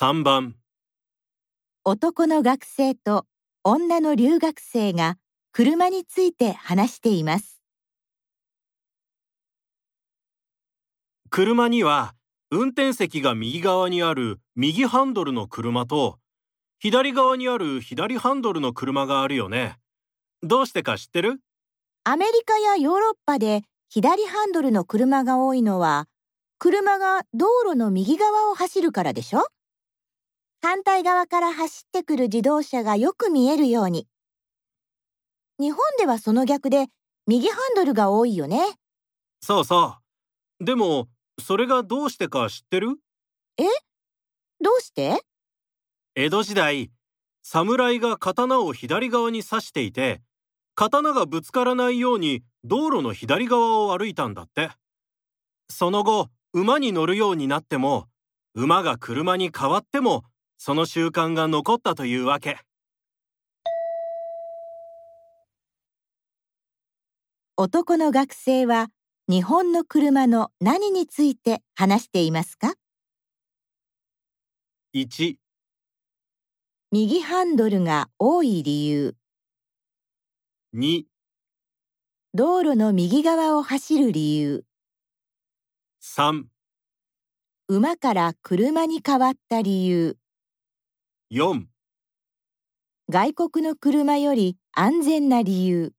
3番男の学生と女の留学生が車について話しています。車には運転席が右側にある右ハンドルの車と左側にある左ハンドルの車があるよね。どうしてか知ってる？アメリカやヨーロッパで左ハンドルの車が多いのは、車が道路の右側を走るからでしょ？反対側から走ってくる自動車がよく見えるように。日本ではその逆で右ハンドルが多いよね。そうそう。でも、それがどうしてか知ってる？どうして？江戸時代、侍が刀を左側に刺していて、刀がぶつからないように道路の左側を歩いたんだって。その後、馬に乗るようになっても、馬が車に変わっても、その習慣が残ったというわけ。男の学生は日本の車の何について話していますか？1、右ハンドルが多い理由、2、道路の右側を走る理由、3、馬から車に変わった理由、4外国の車より安全な理由。